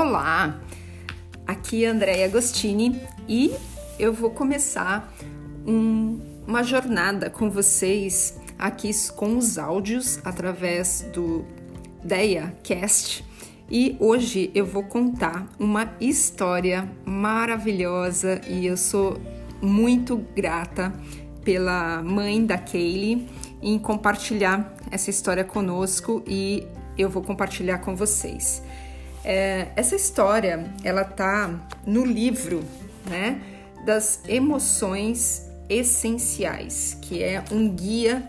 Olá, aqui é Andréia Agostini e eu vou começar um, uma jornada com vocês aqui com os áudios através do Deia Cast e hoje eu vou contar uma história maravilhosa e eu sou muito grata pela mãe da Kaylee em compartilhar essa história conosco e eu vou compartilhar com vocês. É, essa história ela tá no livro, né, das emoções essenciais, que é um guia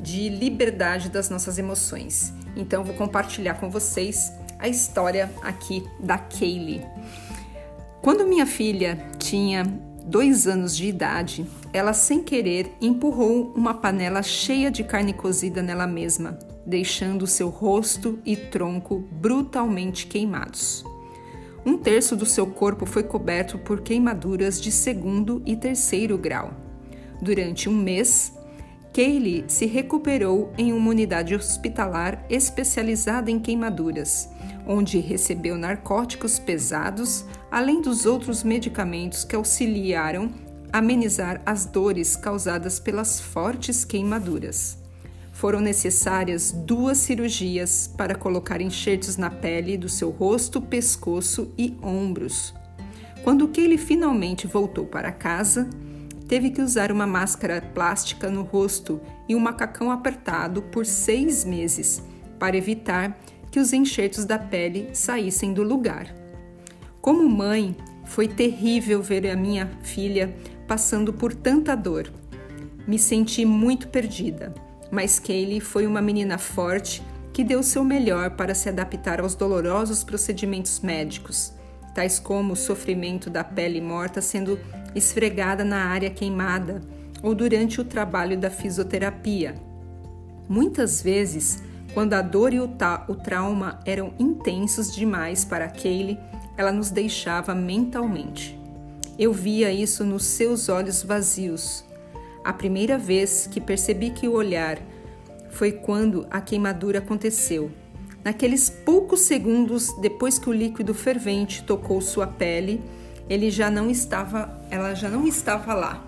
de liberdade das nossas emoções. Então vou compartilhar com vocês a história aqui da Kaylee. Quando minha filha tinha dois anos de idade, ela sem querer empurrou uma panela cheia de carne cozida nela mesma, deixando seu rosto e tronco brutalmente queimados. Um terço do seu corpo foi coberto por queimaduras de segundo e terceiro grau. Durante um mês, Kaylee se recuperou em uma unidade hospitalar especializada em queimaduras, onde recebeu narcóticos pesados, além dos outros medicamentos que auxiliaram a amenizar as dores causadas pelas fortes queimaduras. Foram necessárias duas cirurgias para colocar enxertos na pele do seu rosto, pescoço e ombros. Quando Kaylee finalmente voltou para casa, teve que usar uma máscara plástica no rosto e um macacão apertado por seis meses para evitar que os enxertos da pele saíssem do lugar. Como mãe, foi terrível ver a minha filha passando por tanta dor. Me senti muito perdida, mas Kaylee foi uma menina forte que deu seu melhor para se adaptar aos dolorosos procedimentos médicos, tais como o sofrimento da pele morta sendo esfregada na área queimada ou durante o trabalho da fisioterapia. Muitas vezes, quando a dor e o, o trauma eram intensos demais para Kaylee, ela nos deixava mentalmente. Eu via isso nos seus olhos vazios. A primeira vez que percebi que o olhar foi quando a queimadura aconteceu. Naqueles poucos segundos depois que o líquido fervente tocou sua pele, ele já não estava, ela já não estava lá.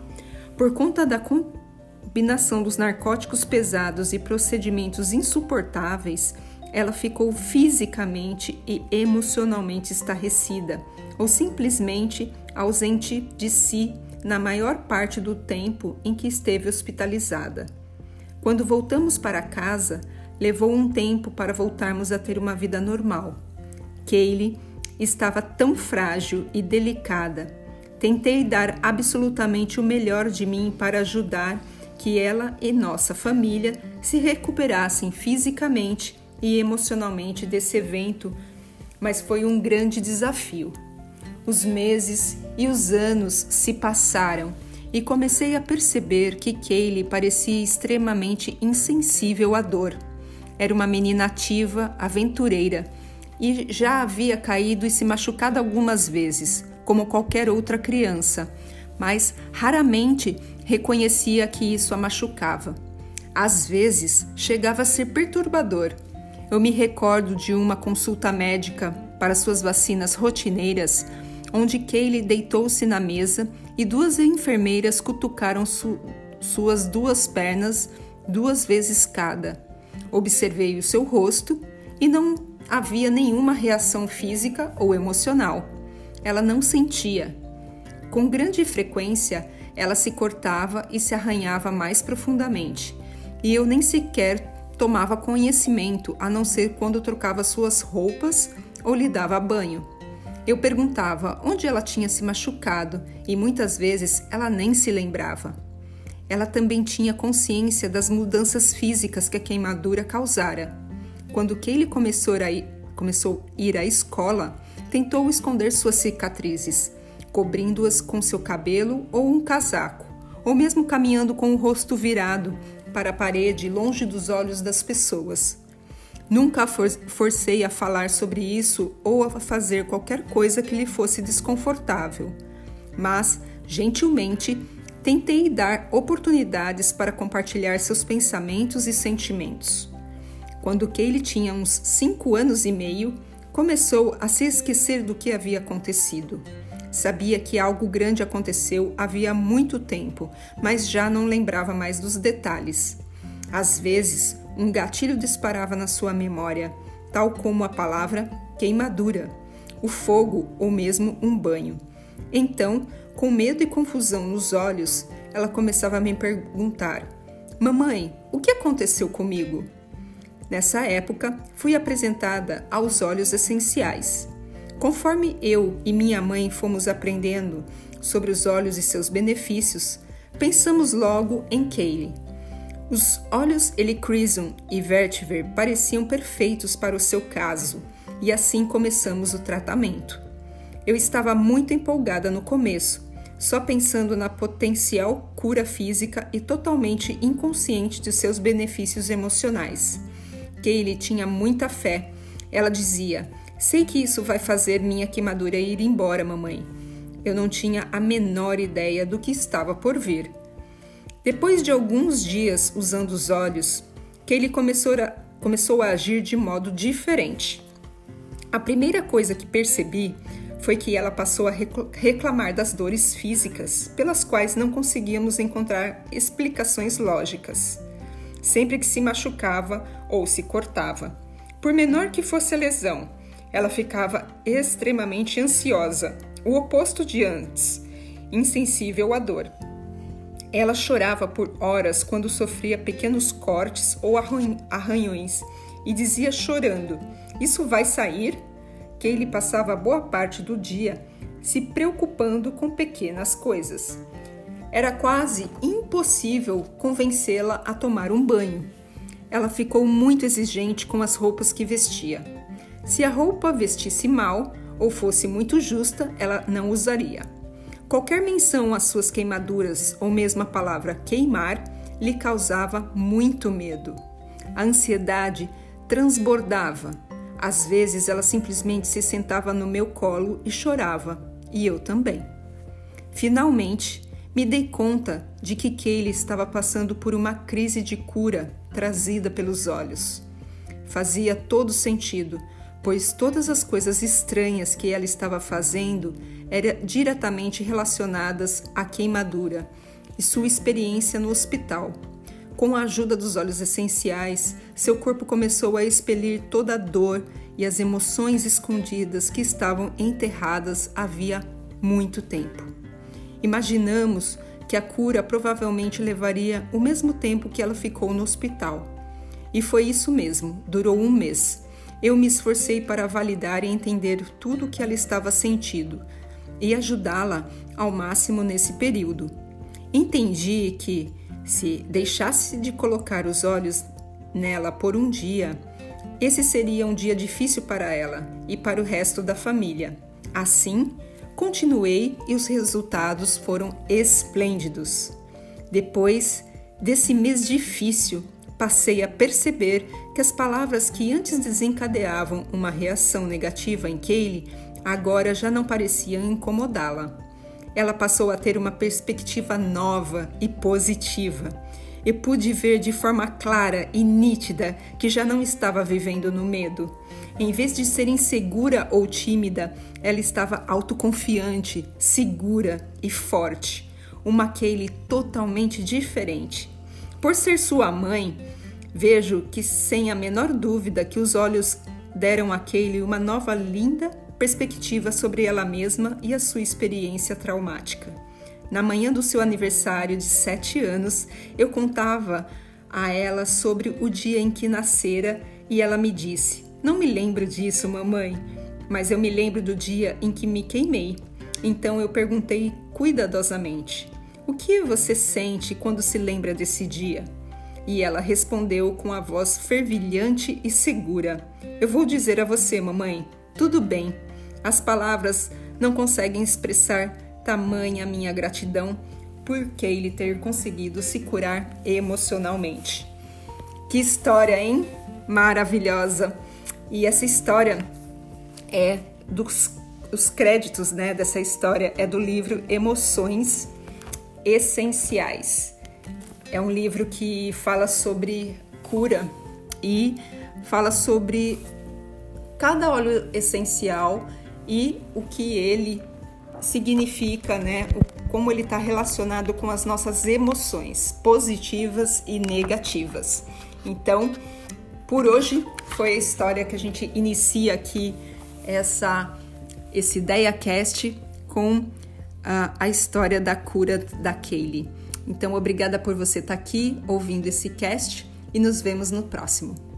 Por conta da combinação dos narcóticos pesados e procedimentos insuportáveis, ela ficou fisicamente e emocionalmente estarrecida ou simplesmente ausente de si na maior parte do tempo em que esteve hospitalizada. Quando voltamos para casa, levou um tempo para voltarmos a ter uma vida normal. Kaylee estava tão frágil e delicada. Tentei dar absolutamente o melhor de mim para ajudar que ela e nossa família se recuperassem fisicamente e emocionalmente desse evento, mas foi um grande desafio. Os meses e os anos se passaram e comecei a perceber que Kaylee parecia extremamente insensível à dor. Era uma menina ativa, aventureira e já havia caído e se machucado algumas vezes, como qualquer outra criança, mas raramente reconhecia que isso a machucava. Às vezes chegava a ser perturbador. Eu me recordo de uma consulta médica para suas vacinas rotineiras, onde Kaylee deitou-se na mesa e duas enfermeiras cutucaram su suas duas pernas duas vezes cada. Observei o seu rosto e não havia nenhuma reação física ou emocional. Ela não sentia. Com grande frequência, ela se cortava e se arranhava mais profundamente, e eu nem sequer tomava conhecimento, a não ser quando trocava suas roupas ou lhe dava banho. Eu perguntava onde ela tinha se machucado e muitas vezes ela nem se lembrava. Ela também tinha consciência das mudanças físicas que a queimadura causara. Quando Kaylee começou a, ir, começou a ir à escola, tentou esconder suas cicatrizes, cobrindo-as com seu cabelo ou um casaco, ou mesmo caminhando com o rosto virado para a parede, longe dos olhos das pessoas. Nunca a forcei a falar sobre isso ou a fazer qualquer coisa que lhe fosse desconfortável, mas, gentilmente, tentei dar oportunidades para compartilhar seus pensamentos e sentimentos. Quando Kaylee tinha uns cinco anos e meio, começou a se esquecer do que havia acontecido. Sabia que algo grande aconteceu havia muito tempo, mas já não lembrava mais dos detalhes. Às vezes, um gatilho disparava na sua memória, tal como a palavra queimadura, o fogo ou mesmo um banho. Então, com medo e confusão nos olhos, ela começava a me perguntar: Mamãe, o que aconteceu comigo? Nessa época, fui apresentada aos óleos essenciais. Conforme eu e minha mãe fomos aprendendo sobre os óleos e seus benefícios, pensamos logo em Kaylee. Os óleos Helichrysum e Vertiver pareciam perfeitos para o seu caso, e assim começamos o tratamento. Eu estava muito empolgada no começo, só pensando na potencial cura física e totalmente inconsciente de seus benefícios emocionais. Kaylee tinha muita fé. Ela dizia: Sei que isso vai fazer minha queimadura ir embora, mamãe. Eu não tinha a menor ideia do que estava por vir. Depois de alguns dias usando os olhos, Kaylee começou a, começou a agir de modo diferente. A primeira coisa que percebi foi que ela passou a reclamar das dores físicas, pelas quais não conseguíamos encontrar explicações lógicas sempre que se machucava ou se cortava. Por menor que fosse a lesão, ela ficava extremamente ansiosa, o oposto de antes, insensível à dor. Ela chorava por horas quando sofria pequenos cortes ou arranhões e dizia chorando: Isso vai sair? Que ele passava boa parte do dia se preocupando com pequenas coisas. Era quase impossível convencê-la a tomar um banho. Ela ficou muito exigente com as roupas que vestia. Se a roupa vestisse mal ou fosse muito justa, ela não usaria. Qualquer menção às suas queimaduras ou mesmo a palavra queimar lhe causava muito medo. A ansiedade transbordava. Às vezes ela simplesmente se sentava no meu colo e chorava, e eu também. Finalmente, me dei conta de que Kaylee estava passando por uma crise de cura trazida pelos olhos. Fazia todo sentido, pois todas as coisas estranhas que ela estava fazendo eram diretamente relacionadas à queimadura e sua experiência no hospital. Com a ajuda dos óleos essenciais, seu corpo começou a expelir toda a dor e as emoções escondidas que estavam enterradas havia muito tempo. Imaginamos que a cura provavelmente levaria o mesmo tempo que ela ficou no hospital. E foi isso mesmo, durou um mês. Eu me esforcei para validar e entender tudo o que ela estava sentindo e ajudá-la ao máximo nesse período. Entendi que, se deixasse de colocar os olhos nela por um dia, esse seria um dia difícil para ela e para o resto da família. Assim, Continuei e os resultados foram esplêndidos. Depois desse mês difícil, passei a perceber que as palavras que antes desencadeavam uma reação negativa em Kaylee agora já não pareciam incomodá-la. Ela passou a ter uma perspectiva nova e positiva. Eu pude ver de forma clara e nítida que já não estava vivendo no medo. Em vez de ser insegura ou tímida, ela estava autoconfiante, segura e forte. Uma Kaylee totalmente diferente. Por ser sua mãe, vejo que sem a menor dúvida que os olhos deram a Kaylee uma nova linda perspectiva sobre ela mesma e a sua experiência traumática. Na manhã do seu aniversário de sete anos, eu contava a ela sobre o dia em que nascera e ela me disse: não me lembro disso, mamãe, mas eu me lembro do dia em que me queimei. Então eu perguntei cuidadosamente: O que você sente quando se lembra desse dia? E ela respondeu com a voz fervilhante e segura: Eu vou dizer a você, mamãe, tudo bem. As palavras não conseguem expressar tamanha minha gratidão por ele ter conseguido se curar emocionalmente. Que história, hein? Maravilhosa! E essa história é dos os créditos né, dessa história é do livro Emoções Essenciais. É um livro que fala sobre cura e fala sobre cada óleo essencial e o que ele significa, né? Como ele está relacionado com as nossas emoções positivas e negativas. Então, por hoje foi a história que a gente inicia aqui essa esse Ideia Cast com a, a história da cura da Kaylee. Então, obrigada por você estar tá aqui ouvindo esse cast e nos vemos no próximo.